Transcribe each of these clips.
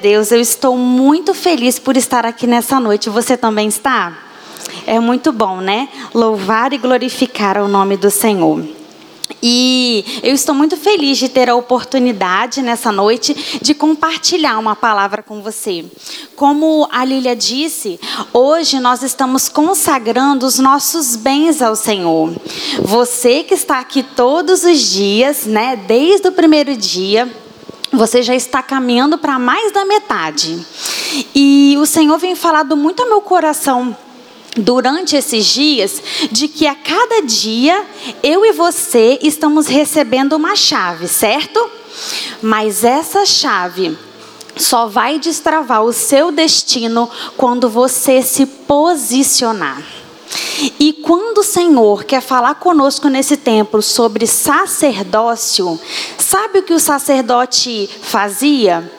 Deus, eu estou muito feliz por estar aqui nessa noite. Você também está? É muito bom, né? Louvar e glorificar o nome do Senhor. E eu estou muito feliz de ter a oportunidade nessa noite de compartilhar uma palavra com você. Como a Lília disse, hoje nós estamos consagrando os nossos bens ao Senhor. Você que está aqui todos os dias, né, desde o primeiro dia, você já está caminhando para mais da metade. E o Senhor vem falado muito ao meu coração durante esses dias de que a cada dia eu e você estamos recebendo uma chave, certo? Mas essa chave só vai destravar o seu destino quando você se posicionar. E quando o Senhor quer falar conosco nesse tempo sobre sacerdócio, sabe o que o sacerdote fazia?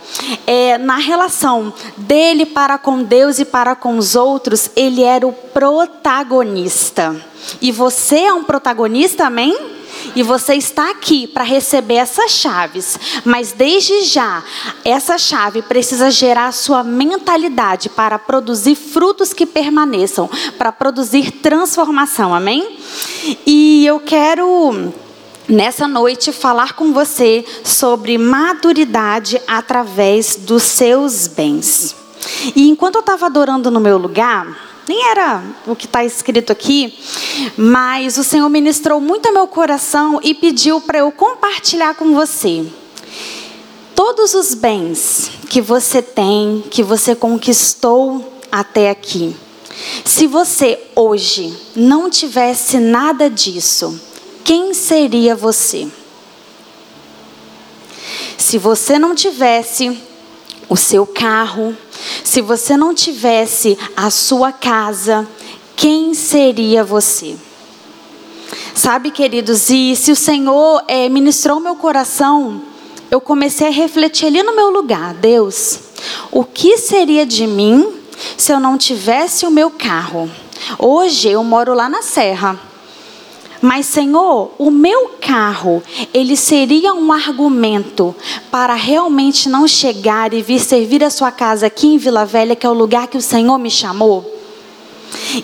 É, na relação dele para com Deus e para com os outros, ele era o protagonista. E você é um protagonista, amém? E você está aqui para receber essas chaves. Mas desde já, essa chave precisa gerar a sua mentalidade para produzir frutos que permaneçam, para produzir transformação. Amém? E eu quero nessa noite falar com você sobre maturidade através dos seus bens. E enquanto eu estava adorando no meu lugar, nem era o que está escrito aqui, mas o Senhor ministrou muito ao meu coração e pediu para eu compartilhar com você. Todos os bens que você tem, que você conquistou até aqui, se você hoje não tivesse nada disso, quem seria você? Se você não tivesse o seu carro, se você não tivesse a sua casa, quem seria você? Sabe, queridos, e se o Senhor é, ministrou meu coração, eu comecei a refletir ali no meu lugar, Deus, o que seria de mim se eu não tivesse o meu carro? Hoje eu moro lá na Serra. Mas, Senhor, o meu carro, ele seria um argumento para realmente não chegar e vir servir a sua casa aqui em Vila Velha, que é o lugar que o Senhor me chamou?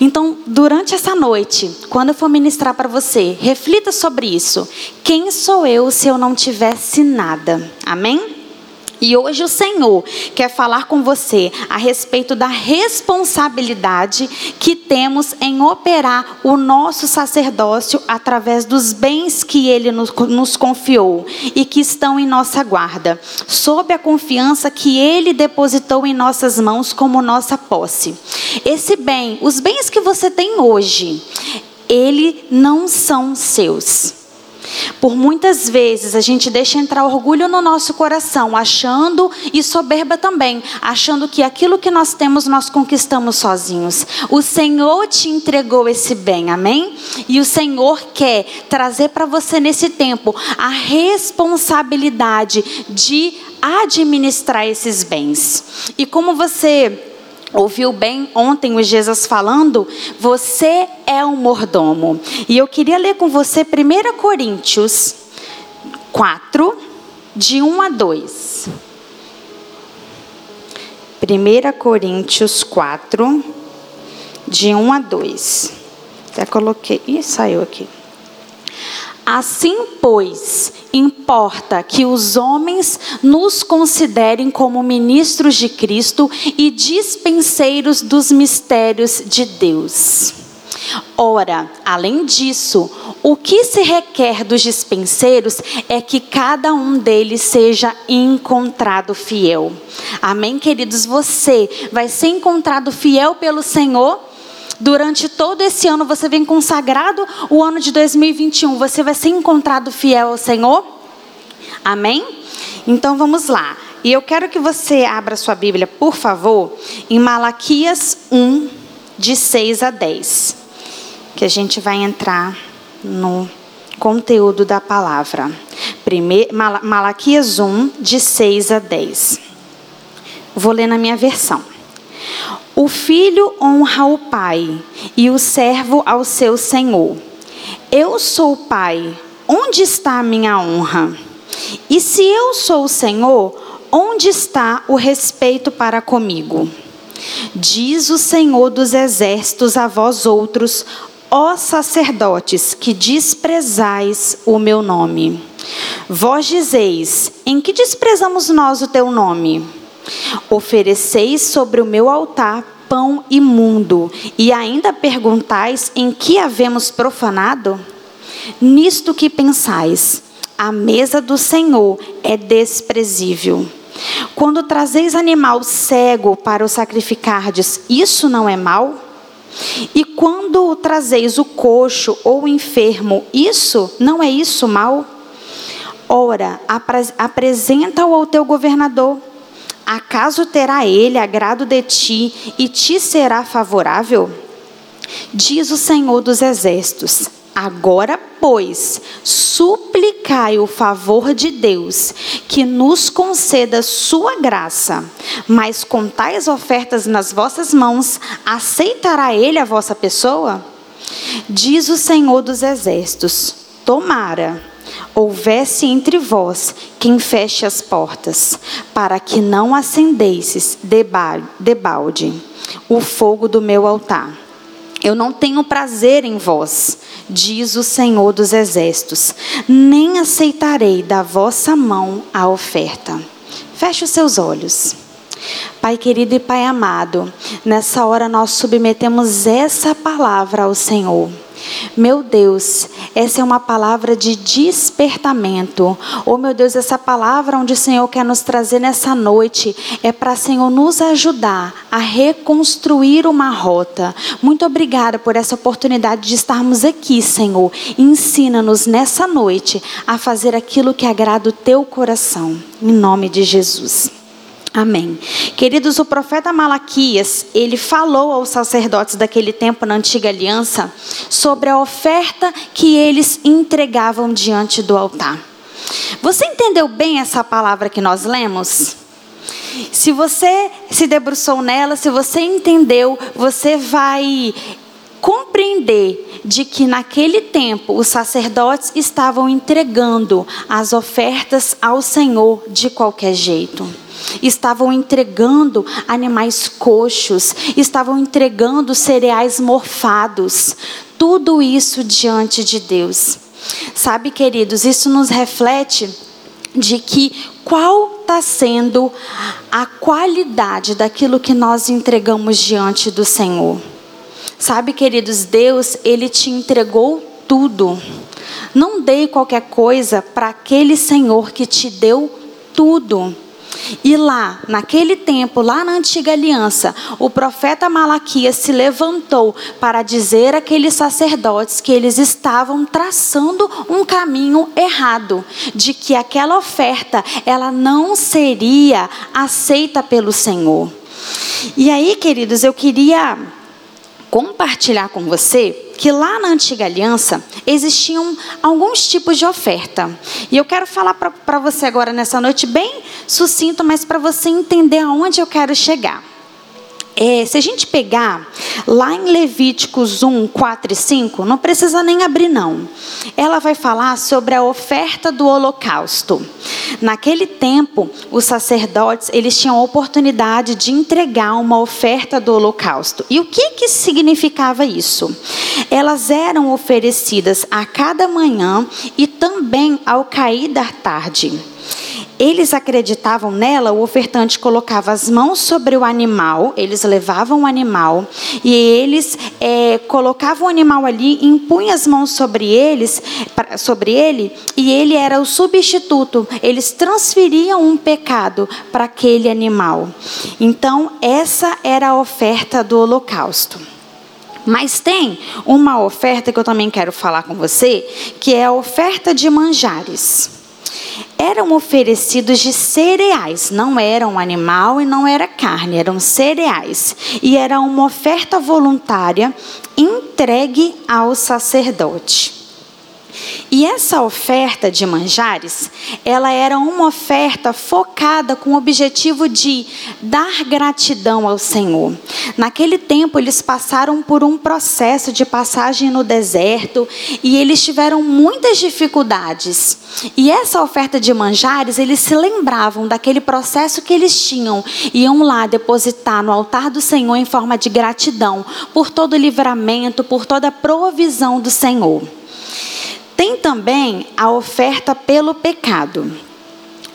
Então, durante essa noite, quando eu for ministrar para você, reflita sobre isso. Quem sou eu se eu não tivesse nada? Amém? E hoje o Senhor quer falar com você a respeito da responsabilidade que temos em operar o nosso sacerdócio através dos bens que Ele nos, nos confiou e que estão em nossa guarda, sob a confiança que Ele depositou em nossas mãos como nossa posse. Esse bem, os bens que você tem hoje, ele não são seus. Por muitas vezes a gente deixa entrar orgulho no nosso coração, achando e soberba também, achando que aquilo que nós temos nós conquistamos sozinhos. O Senhor te entregou esse bem, amém? E o Senhor quer trazer para você nesse tempo a responsabilidade de administrar esses bens. E como você ouviu bem ontem o Jesus falando, você é um mordomo. E eu queria ler com você 1 Coríntios 4, de 1 a 2. 1 Coríntios 4, de 1 a 2. Até coloquei. Ih, saiu aqui. Assim, pois, importa que os homens nos considerem como ministros de Cristo e dispenseiros dos mistérios de Deus. Ora, além disso, o que se requer dos dispenseiros é que cada um deles seja encontrado fiel. Amém, queridos? Você vai ser encontrado fiel pelo Senhor durante todo esse ano você vem consagrado o ano de 2021, você vai ser encontrado fiel ao Senhor? Amém? Então vamos lá. E eu quero que você abra sua Bíblia, por favor, em Malaquias 1, de 6 a 10. Que a gente vai entrar no conteúdo da palavra. Primeiro, Malaquias 1, de 6 a 10. Vou ler na minha versão. O filho honra o pai e o servo ao seu senhor. Eu sou o pai, onde está a minha honra? E se eu sou o senhor, onde está o respeito para comigo? Diz o Senhor dos exércitos a vós outros, ó sacerdotes, que desprezais o meu nome. Vós dizeis: em que desprezamos nós o teu nome? Ofereceis sobre o meu altar pão imundo, e ainda perguntais em que havemos profanado? Nisto que pensais, a mesa do Senhor é desprezível. Quando trazeis animal cego para o sacrificardes, isso não é mal? E quando trazeis o coxo ou o enfermo, isso não é isso mal? Ora, apresenta-o ao teu governador. Acaso terá ele agrado de ti e te será favorável? Diz o Senhor dos Exércitos: Agora, pois, suplicai o favor de Deus, que nos conceda sua graça. Mas com tais ofertas nas vossas mãos, aceitará ele a vossa pessoa? Diz o Senhor dos Exércitos: Tomara houvesse entre vós quem feche as portas, para que não acendesses debalde o fogo do meu altar. Eu não tenho prazer em vós, diz o Senhor dos Exércitos, nem aceitarei da vossa mão a oferta. Feche os seus olhos. Pai querido e Pai amado, nessa hora nós submetemos essa palavra ao Senhor. Meu Deus, essa é uma palavra de despertamento. Oh, meu Deus, essa palavra onde o Senhor quer nos trazer nessa noite é para, Senhor, nos ajudar a reconstruir uma rota. Muito obrigada por essa oportunidade de estarmos aqui, Senhor. Ensina-nos nessa noite a fazer aquilo que agrada o teu coração. Em nome de Jesus. Amém. Queridos, o profeta Malaquias, ele falou aos sacerdotes daquele tempo na antiga aliança sobre a oferta que eles entregavam diante do altar. Você entendeu bem essa palavra que nós lemos? Se você se debruçou nela, se você entendeu, você vai compreender de que naquele tempo os sacerdotes estavam entregando as ofertas ao Senhor de qualquer jeito estavam entregando animais coxos, estavam entregando cereais morfados, tudo isso diante de Deus. Sabe, queridos, isso nos reflete de que qual está sendo a qualidade daquilo que nós entregamos diante do Senhor. Sabe, queridos, Deus, Ele te entregou tudo. Não dei qualquer coisa para aquele Senhor que te deu tudo. E lá, naquele tempo, lá na antiga aliança, o profeta Malaquias se levantou para dizer àqueles sacerdotes que eles estavam traçando um caminho errado, de que aquela oferta ela não seria aceita pelo Senhor. E aí, queridos, eu queria compartilhar com você que lá na antiga aliança existiam alguns tipos de oferta. E eu quero falar para você agora nessa noite bem sucinto, mas para você entender aonde eu quero chegar. É, se a gente pegar lá em Levíticos 1, 4 e 5, não precisa nem abrir, não. Ela vai falar sobre a oferta do holocausto. Naquele tempo, os sacerdotes eles tinham a oportunidade de entregar uma oferta do holocausto. E o que, que significava isso? Elas eram oferecidas a cada manhã e também ao cair da tarde eles acreditavam nela, o ofertante colocava as mãos sobre o animal, eles levavam o animal e eles é, colocavam o animal ali, impunham as mãos sobre eles, sobre ele, e ele era o substituto. Eles transferiam um pecado para aquele animal. Então essa era a oferta do holocausto. Mas tem uma oferta que eu também quero falar com você, que é a oferta de manjares eram oferecidos de cereais, não era um animal e não era carne, eram cereais. E era uma oferta voluntária entregue ao sacerdote. E essa oferta de manjares, ela era uma oferta focada com o objetivo de dar gratidão ao Senhor. Naquele tempo, eles passaram por um processo de passagem no deserto e eles tiveram muitas dificuldades. E essa oferta de manjares, eles se lembravam daquele processo que eles tinham, iam lá depositar no altar do Senhor em forma de gratidão por todo o livramento, por toda a provisão do Senhor. Tem também a oferta pelo pecado.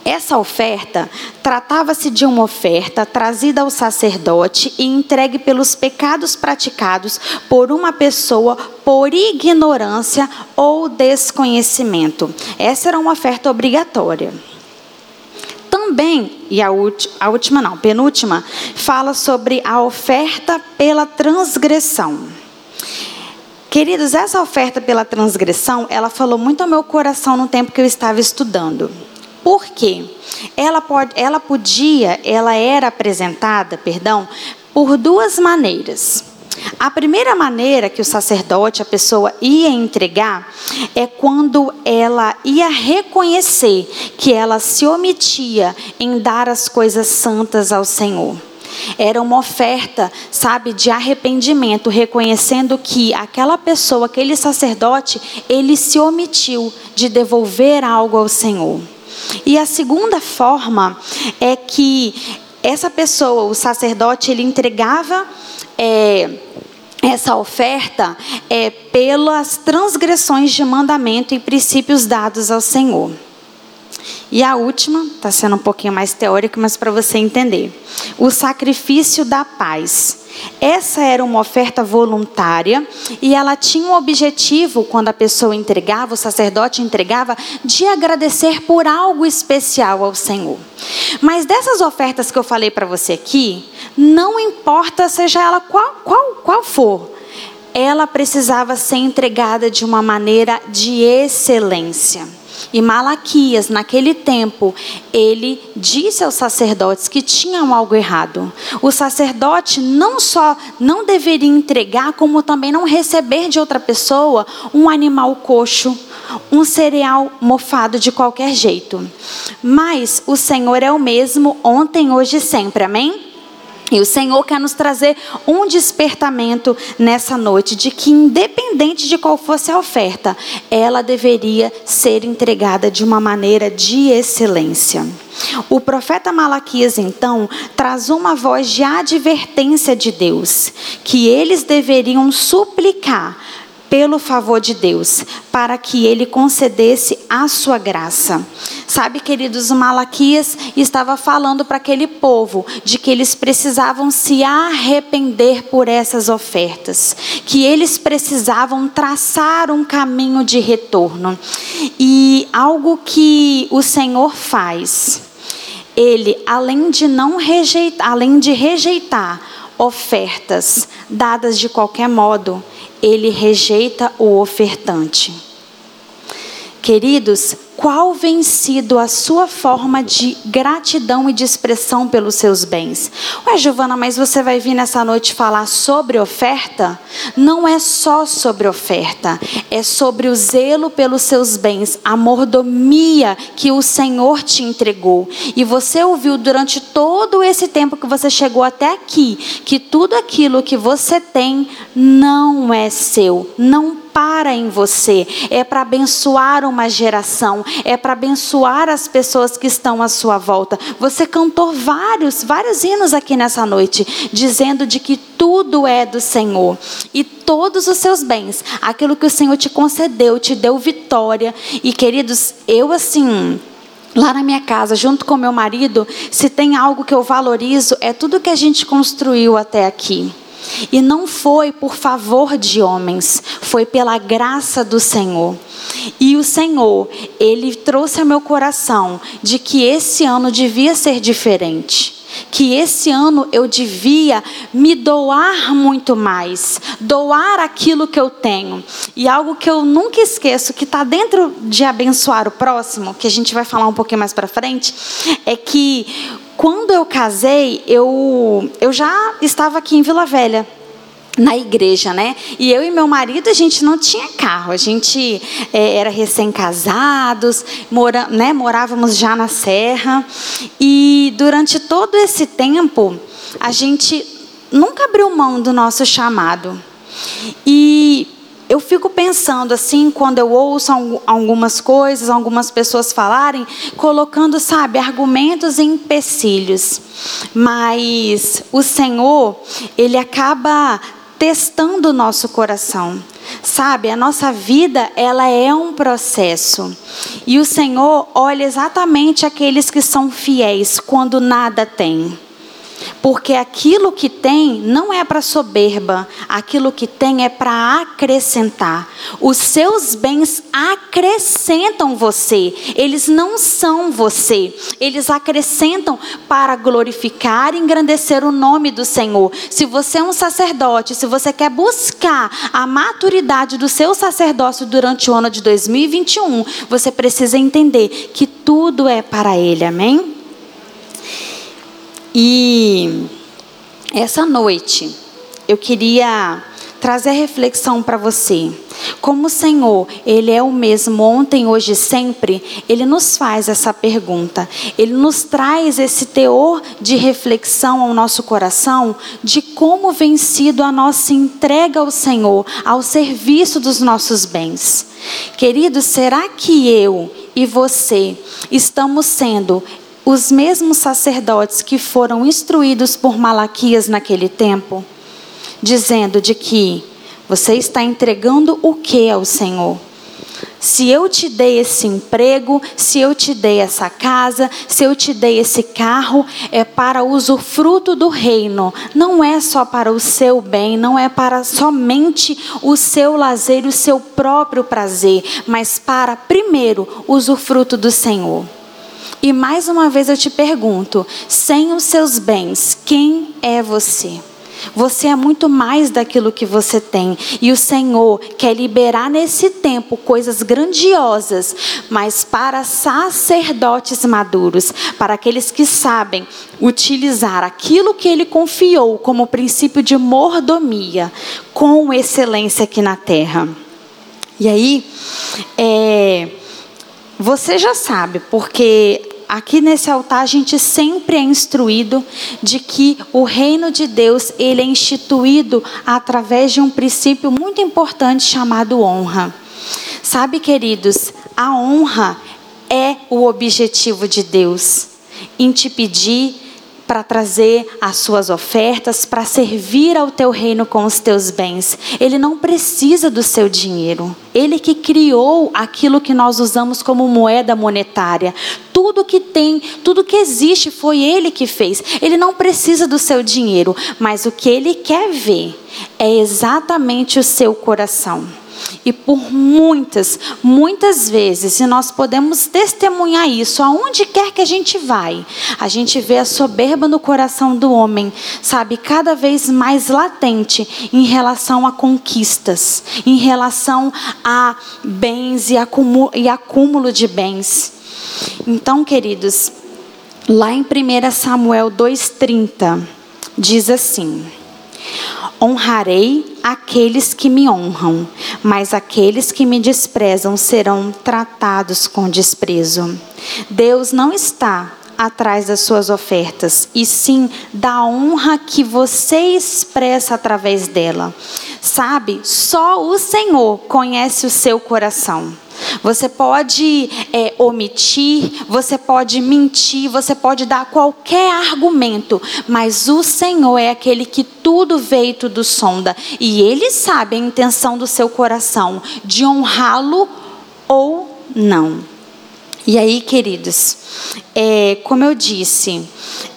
Essa oferta tratava-se de uma oferta trazida ao sacerdote e entregue pelos pecados praticados por uma pessoa por ignorância ou desconhecimento. Essa era uma oferta obrigatória. Também, e a, a última não, penúltima, fala sobre a oferta pela transgressão. Queridos, essa oferta pela transgressão, ela falou muito ao meu coração no tempo que eu estava estudando. Por quê? Ela, pode, ela podia, ela era apresentada, perdão, por duas maneiras. A primeira maneira que o sacerdote, a pessoa ia entregar, é quando ela ia reconhecer que ela se omitia em dar as coisas santas ao Senhor. Era uma oferta, sabe, de arrependimento, reconhecendo que aquela pessoa, aquele sacerdote, ele se omitiu de devolver algo ao Senhor. E a segunda forma é que essa pessoa, o sacerdote, ele entregava. É, essa oferta é pelas transgressões de mandamento e princípios dados ao Senhor. E a última, está sendo um pouquinho mais teórica, mas para você entender. O sacrifício da paz. Essa era uma oferta voluntária e ela tinha um objetivo, quando a pessoa entregava, o sacerdote entregava, de agradecer por algo especial ao Senhor. Mas dessas ofertas que eu falei para você aqui, não importa seja ela qual, qual, qual for, ela precisava ser entregada de uma maneira de excelência. E Malaquias, naquele tempo, ele disse aos sacerdotes que tinham algo errado. O sacerdote não só não deveria entregar, como também não receber de outra pessoa um animal coxo, um cereal mofado de qualquer jeito. Mas o Senhor é o mesmo ontem, hoje e sempre. Amém? E o Senhor quer nos trazer um despertamento nessa noite de que, independente de qual fosse a oferta, ela deveria ser entregada de uma maneira de excelência. O profeta Malaquias, então, traz uma voz de advertência de Deus, que eles deveriam suplicar pelo favor de Deus, para que ele concedesse a sua graça. Sabe, queridos, Malaquias estava falando para aquele povo de que eles precisavam se arrepender por essas ofertas, que eles precisavam traçar um caminho de retorno. E algo que o Senhor faz, ele além de não rejeitar, além de rejeitar ofertas dadas de qualquer modo, ele rejeita o ofertante. Queridos, qual vem sido a sua forma de gratidão e de expressão pelos seus bens? Ué, Giovana, mas você vai vir nessa noite falar sobre oferta? Não é só sobre oferta, é sobre o zelo pelos seus bens, a mordomia que o Senhor te entregou. E você ouviu durante todo esse tempo que você chegou até aqui que tudo aquilo que você tem não é seu, não para em você, é para abençoar uma geração, é para abençoar as pessoas que estão à sua volta. Você cantou vários, vários hinos aqui nessa noite, dizendo de que tudo é do Senhor e todos os seus bens, aquilo que o Senhor te concedeu, te deu vitória. E queridos, eu assim, Lá na minha casa, junto com meu marido, se tem algo que eu valorizo, é tudo que a gente construiu até aqui. E não foi por favor de homens, foi pela graça do Senhor. E o Senhor, ele trouxe ao meu coração de que esse ano devia ser diferente que esse ano eu devia me doar muito mais, doar aquilo que eu tenho. E algo que eu nunca esqueço, que está dentro de abençoar o próximo, que a gente vai falar um pouquinho mais para frente, é que quando eu casei, eu, eu já estava aqui em Vila Velha. na igreja, né? E eu e meu marido, a gente não tinha carro, a gente é, era recém-casados, mora, né, morávamos já na serra. E durante todo esse tempo, a gente nunca abriu mão do nosso chamado. E eu fico pensando assim, quando eu ouço algumas coisas, algumas pessoas falarem, colocando, sabe, argumentos e empecilhos. Mas o Senhor, Ele acaba testando o nosso coração. Sabe, a nossa vida, ela é um processo. E o Senhor olha exatamente aqueles que são fiéis quando nada tem. Porque aquilo que tem não é para soberba, aquilo que tem é para acrescentar. Os seus bens acrescentam você, eles não são você, eles acrescentam para glorificar e engrandecer o nome do Senhor. Se você é um sacerdote, se você quer buscar a maturidade do seu sacerdócio durante o ano de 2021, você precisa entender que tudo é para Ele, amém? E essa noite eu queria trazer reflexão para você. Como o Senhor, Ele é o mesmo ontem, hoje e sempre, Ele nos faz essa pergunta. Ele nos traz esse teor de reflexão ao nosso coração de como vem sido a nossa entrega ao Senhor, ao serviço dos nossos bens. Queridos, será que eu e você estamos sendo os mesmos sacerdotes que foram instruídos por Malaquias naquele tempo, dizendo de que você está entregando o que ao Senhor? Se eu te dei esse emprego, se eu te dei essa casa, se eu te dei esse carro, é para usufruto do reino. Não é só para o seu bem, não é para somente o seu lazer e o seu próprio prazer, mas para primeiro usufruto do Senhor. E mais uma vez eu te pergunto: sem os seus bens, quem é você? Você é muito mais daquilo que você tem. E o Senhor quer liberar nesse tempo coisas grandiosas, mas para sacerdotes maduros, para aqueles que sabem utilizar aquilo que Ele confiou como princípio de mordomia com excelência aqui na terra. E aí, é, você já sabe, porque aqui nesse altar a gente sempre é instruído de que o reino de Deus, ele é instituído através de um princípio muito importante chamado honra. Sabe, queridos, a honra é o objetivo de Deus em te pedir para trazer as suas ofertas, para servir ao teu reino com os teus bens. Ele não precisa do seu dinheiro. Ele que criou aquilo que nós usamos como moeda monetária. Tudo que tem, tudo que existe foi ele que fez. Ele não precisa do seu dinheiro, mas o que ele quer ver é exatamente o seu coração. E por muitas, muitas vezes, e nós podemos testemunhar isso, aonde quer que a gente vai, a gente vê a soberba no coração do homem, sabe, cada vez mais latente em relação a conquistas, em relação a bens e acúmulo, de bens. Então, queridos, lá em 1 Samuel 2,30, diz assim. Honrarei aqueles que me honram, mas aqueles que me desprezam serão tratados com desprezo. Deus não está atrás das suas ofertas, e sim da honra que você expressa através dela. Sabe, só o Senhor conhece o seu coração. Você pode é, omitir, você pode mentir, você pode dar qualquer argumento, mas o Senhor é aquele que tudo vê e tudo sonda, e Ele sabe a intenção do seu coração, de honrá-lo ou não. E aí, queridos, é, como eu disse,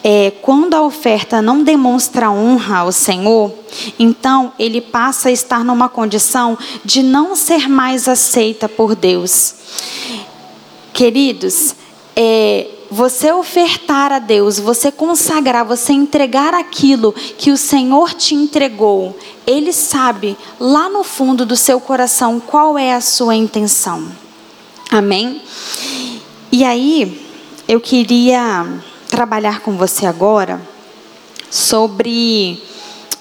é, quando a oferta não demonstra honra ao Senhor, então ele passa a estar numa condição de não ser mais aceita por Deus. Queridos, é, você ofertar a Deus, você consagrar, você entregar aquilo que o Senhor te entregou, Ele sabe lá no fundo do seu coração qual é a sua intenção. Amém? E aí, eu queria trabalhar com você agora sobre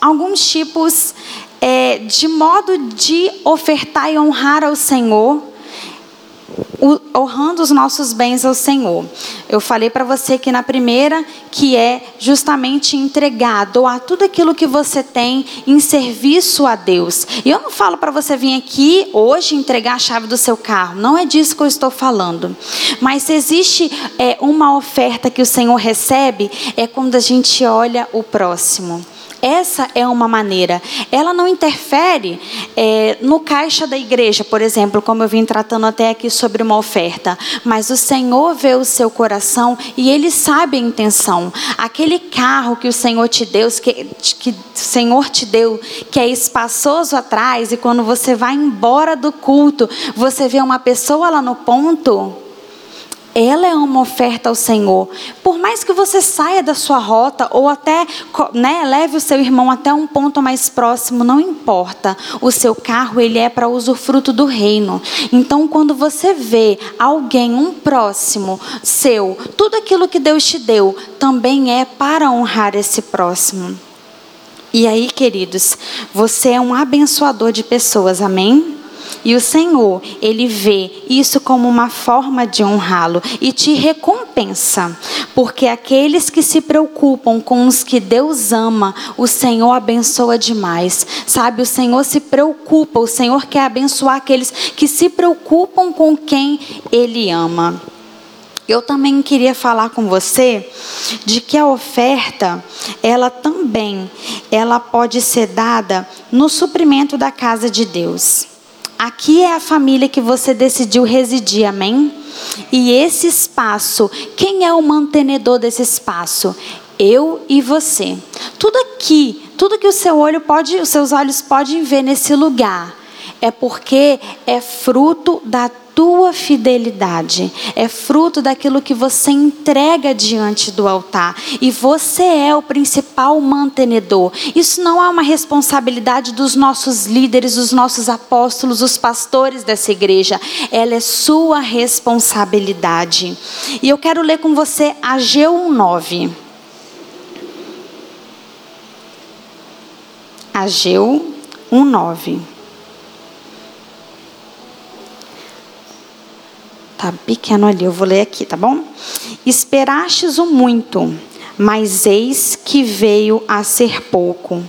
alguns tipos é, de modo de ofertar e honrar ao Senhor, honrando os nossos bens ao Senhor. Eu falei para você que na primeira, que é justamente entregar, doar tudo aquilo que você tem em serviço a Deus. E eu não falo para você vir aqui hoje entregar a chave do seu carro, não é disso que eu estou falando. Mas se existe é, uma oferta que o Senhor recebe, é quando a gente olha o próximo. Essa é uma maneira. Ela não interfere é, no caixa da igreja, por exemplo, como eu vim tratando até aqui sobre uma oferta. Mas o Senhor vê o seu coração e Ele sabe a intenção. Aquele carro que o Senhor te deu, que, que o Senhor te deu, que é espaçoso atrás, e quando você vai embora do culto, você vê uma pessoa lá no ponto ela é uma oferta ao Senhor. Por mais que você saia da sua rota ou até né, leve o seu irmão até um ponto mais próximo, não importa. O seu carro ele é para usufruto do reino. Então, quando você vê alguém, um próximo seu, tudo aquilo que Deus te deu também é para honrar esse próximo. E aí, queridos, você é um abençoador de pessoas, amém? E o Senhor, ele vê isso como uma forma de honrá-lo e te recompensa, porque aqueles que se preocupam com os que Deus ama, o Senhor abençoa demais. Sabe, o Senhor se preocupa, o Senhor quer abençoar aqueles que se preocupam com quem ele ama. Eu também queria falar com você de que a oferta, ela também, ela pode ser dada no suprimento da casa de Deus. Aqui é a família que você decidiu residir, amém? E esse espaço, quem é o mantenedor desse espaço? Eu e você. Tudo aqui, tudo que o seu olho pode, os seus olhos podem ver nesse lugar, é porque é fruto da tua fidelidade, é fruto daquilo que você entrega diante do altar. E você é o principal mantenedor. Isso não é uma responsabilidade dos nossos líderes, dos nossos apóstolos, os pastores dessa igreja. Ela é sua responsabilidade. E eu quero ler com você Ageu 9. Ageu 1:9. Tá pequeno ali, eu vou ler aqui, tá bom? Esperastes o muito, mas eis que veio a ser pouco.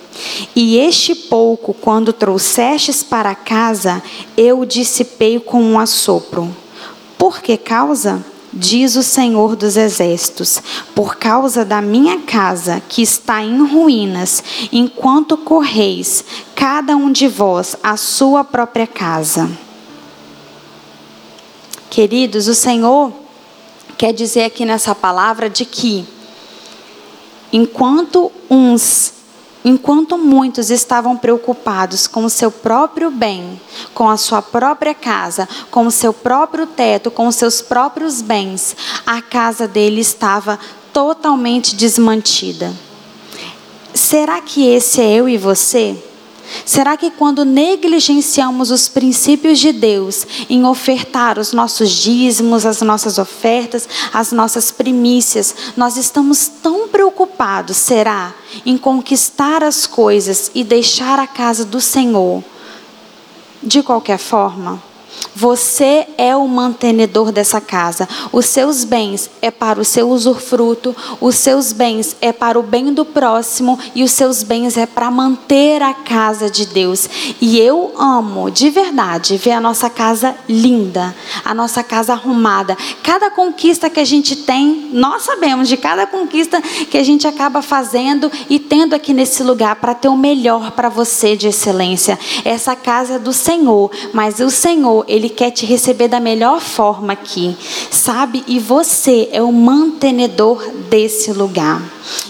E este pouco, quando trouxestes para casa, eu dissipei com um assopro. Por que causa? Diz o Senhor dos Exércitos: por causa da minha casa que está em ruínas, enquanto correis, cada um de vós, a sua própria casa. Queridos, o Senhor quer dizer aqui nessa palavra de que enquanto uns Enquanto muitos estavam preocupados com o seu próprio bem, com a sua própria casa, com o seu próprio teto, com os seus próprios bens, a casa dele estava totalmente desmantida. Será que esse é eu e você? Será que quando negligenciamos os princípios de Deus em ofertar os nossos dízimos, as nossas ofertas, as nossas primícias, nós estamos tão preocupados, será, em conquistar as coisas e deixar a casa do Senhor de qualquer forma? Você é o mantenedor dessa casa. Os seus bens é para o seu usufruto, os seus bens é para o bem do próximo e os seus bens é para manter a casa de Deus. E eu amo de verdade ver a nossa casa linda, a nossa casa arrumada. Cada conquista que a gente tem, nós sabemos de cada conquista que a gente acaba fazendo e tendo aqui nesse lugar para ter o melhor para você de excelência. Essa casa é do Senhor, mas o Senhor, ele quer te receber da melhor forma aqui, sabe? E você é o mantenedor desse lugar.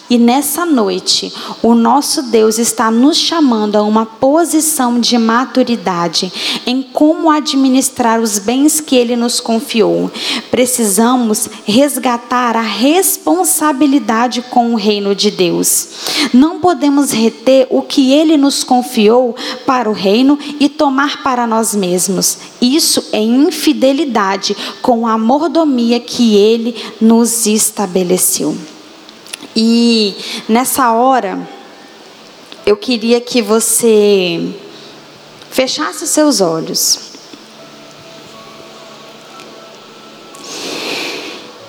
E nessa noite, o nosso Deus está nos chamando a uma posição de maturidade em como administrar os bens que Ele nos confiou. Precisamos resgatar a responsabilidade com o reino de Deus. Não podemos reter o que Ele nos confiou para o reino e tomar para nós mesmos. Isso é infidelidade com a mordomia que Ele nos estabeleceu. E nessa hora, eu queria que você fechasse os seus olhos.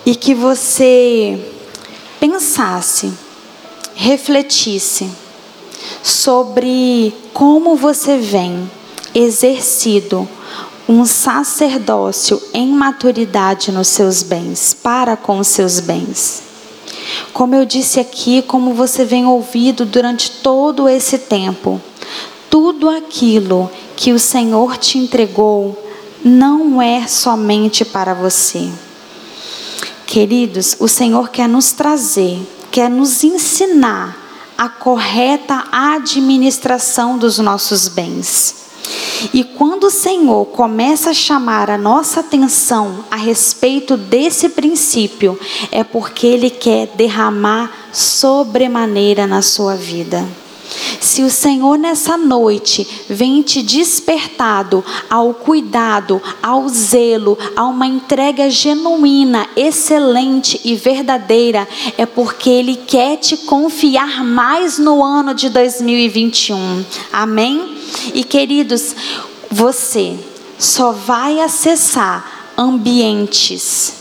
E que você pensasse, refletisse sobre como você vem exercido um sacerdócio em maturidade nos seus bens, para com os seus bens. Como eu disse aqui, como você vem ouvido durante todo esse tempo, tudo aquilo que o Senhor te entregou não é somente para você. Queridos, o Senhor quer nos trazer, quer nos ensinar a correta administração dos nossos bens. E quando o Senhor começa a chamar a nossa atenção a respeito desse princípio, é porque Ele quer derramar sobremaneira na sua vida. Se o Senhor nessa noite vem te despertado ao cuidado, ao zelo, a uma entrega genuína, excelente e verdadeira, é porque Ele quer te confiar mais no ano de 2021. Amém? E queridos, você só vai acessar ambientes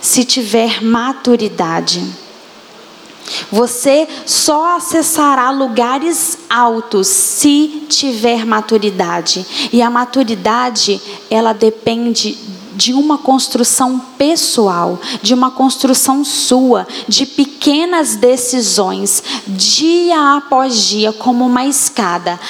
se tiver maturidade. Você só acessará lugares altos se tiver maturidade. E a maturidade, ela depende de uma construção pessoal, de uma construção sua, de pequenas decisões, dia após dia, como uma escada.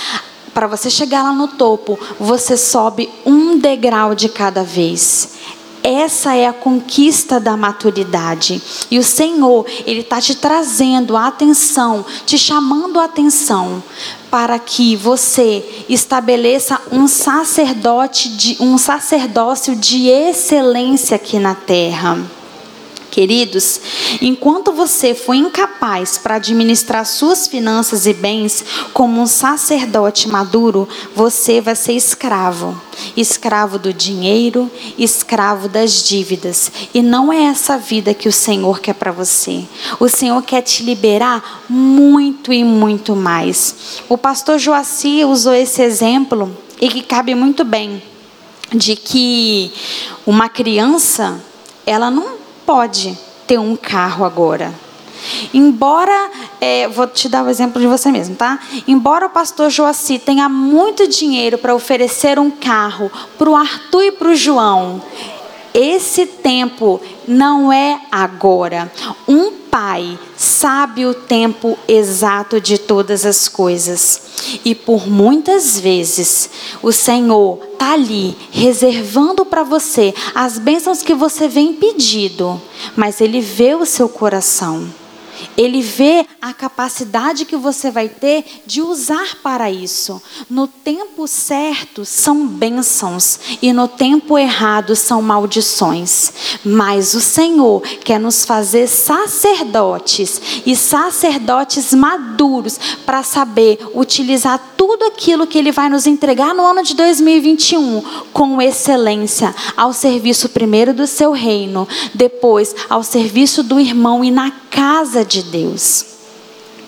Para você chegar lá no topo, você sobe um degrau de cada vez. Essa é a conquista da maturidade. E o Senhor, Ele está te trazendo a atenção, te chamando a atenção, para que você estabeleça um sacerdote de, um sacerdócio de excelência aqui na terra. Queridos, enquanto você foi incapaz para administrar suas finanças e bens como um sacerdote maduro, você vai ser escravo. Escravo do dinheiro, escravo das dívidas. E não é essa vida que o Senhor quer para você. O Senhor quer te liberar muito e muito mais. O pastor Joaci usou esse exemplo e que cabe muito bem de que uma criança, ela não pode ter um carro agora. Embora, é, vou te dar o um exemplo de você mesmo, tá? Embora o pastor Joaci tenha muito dinheiro para oferecer um carro para o Arthur e para o João, esse tempo não é agora. Um pai sabe o tempo exato de todas as coisas. E por muitas vezes o Senhor está ali reservando para você as bênçãos que você vem pedido, mas Ele vê o seu coração. Ele vê a capacidade que você vai ter de usar para isso. No tempo certo são bênçãos e no tempo errado são maldições. Mas o Senhor quer nos fazer sacerdotes e sacerdotes maduros para saber utilizar tudo aquilo que Ele vai nos entregar no ano de 2021 com excelência, ao serviço primeiro do seu reino, depois ao serviço do irmão e na casa de Deus.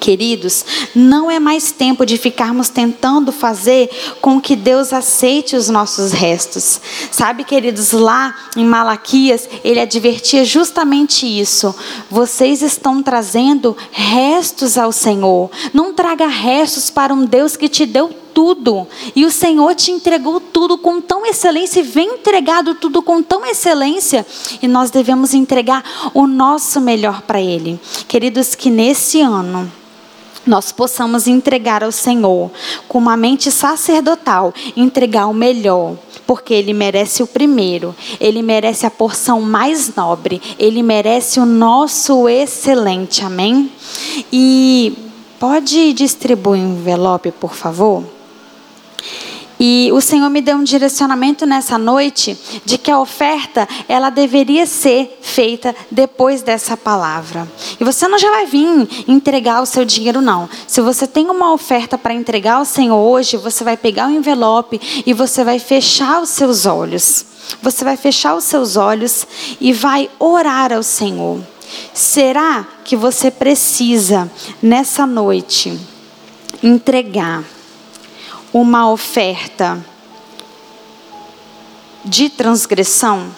Queridos, não é mais tempo de ficarmos tentando fazer com que Deus aceite os nossos restos. Sabe, queridos, lá em Malaquias, ele advertia justamente isso. Vocês estão trazendo restos ao Senhor. Não traga restos para um Deus que te deu tudo. E o Senhor te entregou tudo com tão excelência e vem entregado tudo com tão excelência. E nós devemos entregar o nosso melhor para Ele. Queridos, que nesse ano nós possamos entregar ao Senhor com uma mente sacerdotal, entregar o melhor, porque Ele merece o primeiro, Ele merece a porção mais nobre, Ele merece o nosso excelente, amém? E pode distribuir um envelope, por favor? E o Senhor me deu um direcionamento nessa noite de que a oferta ela deveria ser feita depois dessa palavra. E você não já vai vir entregar o seu dinheiro não. Se você tem uma oferta para entregar ao Senhor hoje, você vai pegar o envelope e você vai fechar os seus olhos. Você vai fechar os seus olhos e vai orar ao Senhor. Será que você precisa nessa noite entregar uma oferta de transgressão,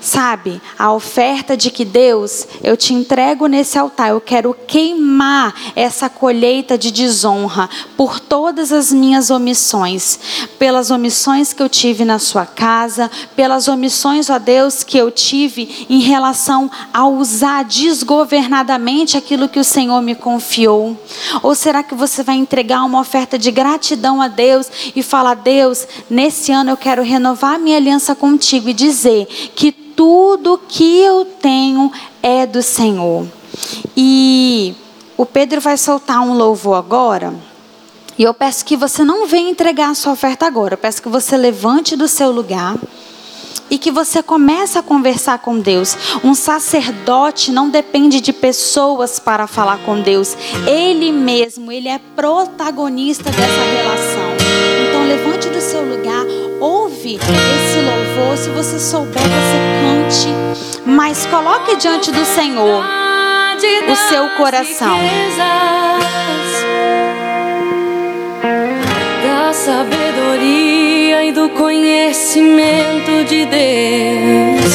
Sabe, a oferta de que Deus, eu te entrego nesse altar, eu quero queimar essa colheita de desonra por todas as minhas omissões, pelas omissões que eu tive na sua casa, pelas omissões, ó Deus, que eu tive em relação a usar desgovernadamente aquilo que o Senhor me confiou. Ou será que você vai entregar uma oferta de gratidão a Deus e falar: Deus, nesse ano eu quero renovar minha aliança contigo e dizer que tudo que eu tenho é do Senhor. E o Pedro vai soltar um louvor agora. E eu peço que você não venha entregar a sua oferta agora. Eu peço que você levante do seu lugar e que você comece a conversar com Deus. Um sacerdote não depende de pessoas para falar com Deus. Ele mesmo, ele é protagonista dessa relação. Então levante do seu lugar, ouve esse louvor. Se você souber, você cante. Mas coloque diante do Senhor o seu coração. Da sabedoria e do conhecimento de Deus.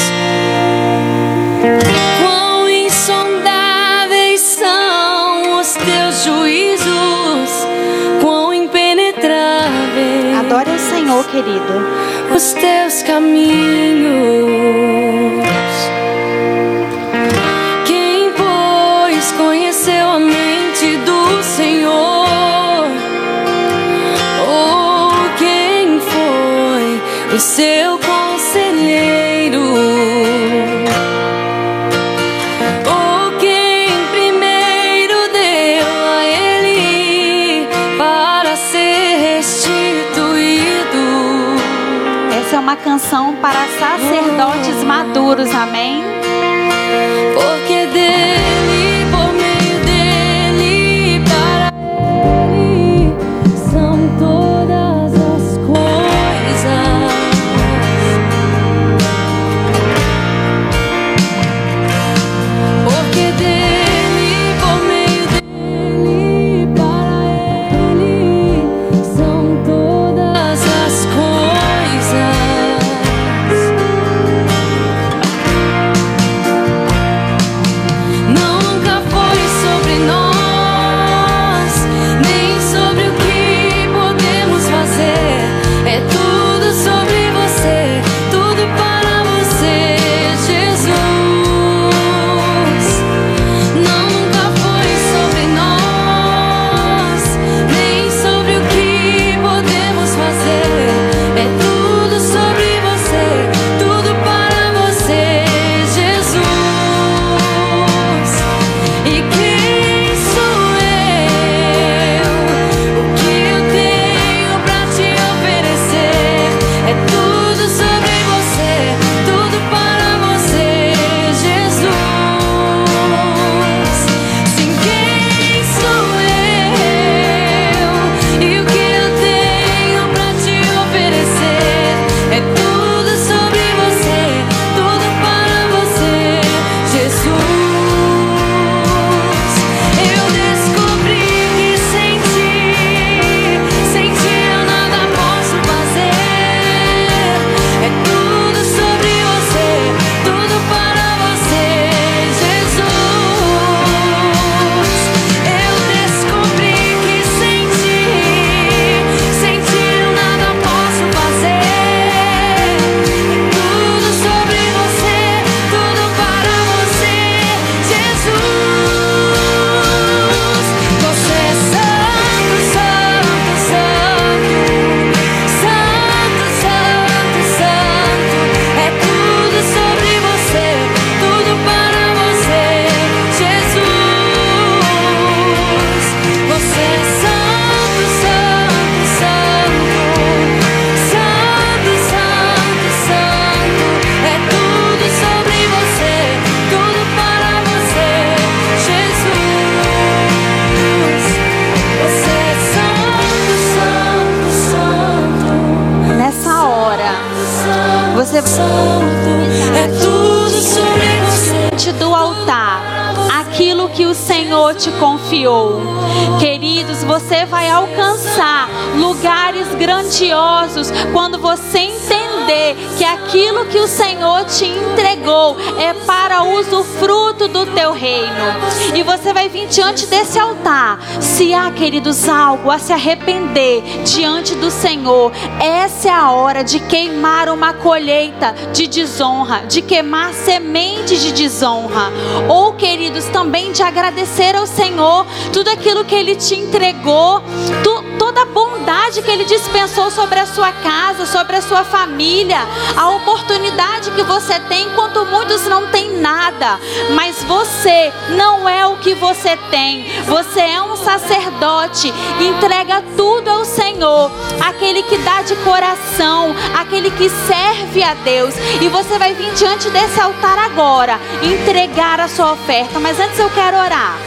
Quão insondáveis são os teus juízos, quão impenetráveis. Adore o Senhor, querido os teus caminhos. Para sacerdotes maduros, amém? Confiou. Queridos, você vai alcançar lugares grandiosos quando você entender que aquilo que o Senhor te entregou é para usufruto do teu reino. E você vai vir diante desse altar. Se há, queridos, algo a se arrepender diante do Senhor, essa é a hora de queimar uma colheita de desonra, de queimar sementes de desonra. Ou, queridos, também de agradecer ao Senhor tudo aquilo que Ele te entregou, tu, toda a bondade que Ele dispensou sobre a sua casa, sobre a sua família, a oportunidade que você tem, enquanto muitos não têm nada. Mas você não é o que você tem, você é um sacerdote, entrega tudo ao Senhor, aquele que dá de coração, aquele que serve a Deus. E você vai vir diante desse altar agora, entregar a sua oferta. Mas antes eu quero orar.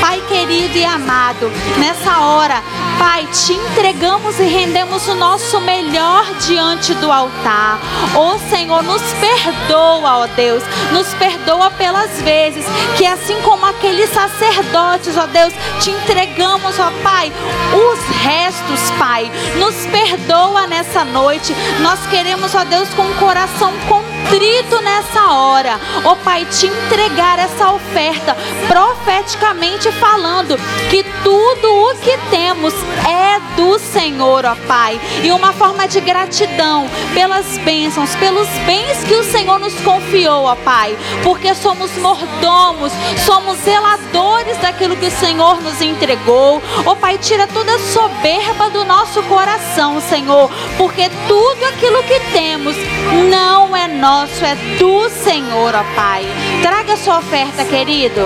Pai querido e amado, nessa hora, Pai, te entregamos e rendemos o nosso melhor diante do altar. Ó oh, Senhor, nos perdoa, ó oh Deus, nos perdoa pelas vezes que assim como aqueles sacerdotes, ó oh Deus, te entregamos, ó Pai, os restos, Pai. Nos perdoa nessa noite. Nós queremos, ó Deus, com o coração contrito nessa hora, ó Pai, te entregar essa oferta profeticamente falando que tudo o que temos é do Senhor, ó Pai. E uma forma de gratidão pelas bênçãos, pelos bens que o Senhor nos confiou, ó Pai. Porque somos mordomos, somos zeladores daquilo que o Senhor nos entregou. Ó Pai, tira toda a soberba do nosso coração, Senhor. Porque tudo aquilo que temos não é nosso, é do Senhor, ó Pai. Traga sua oferta, querido.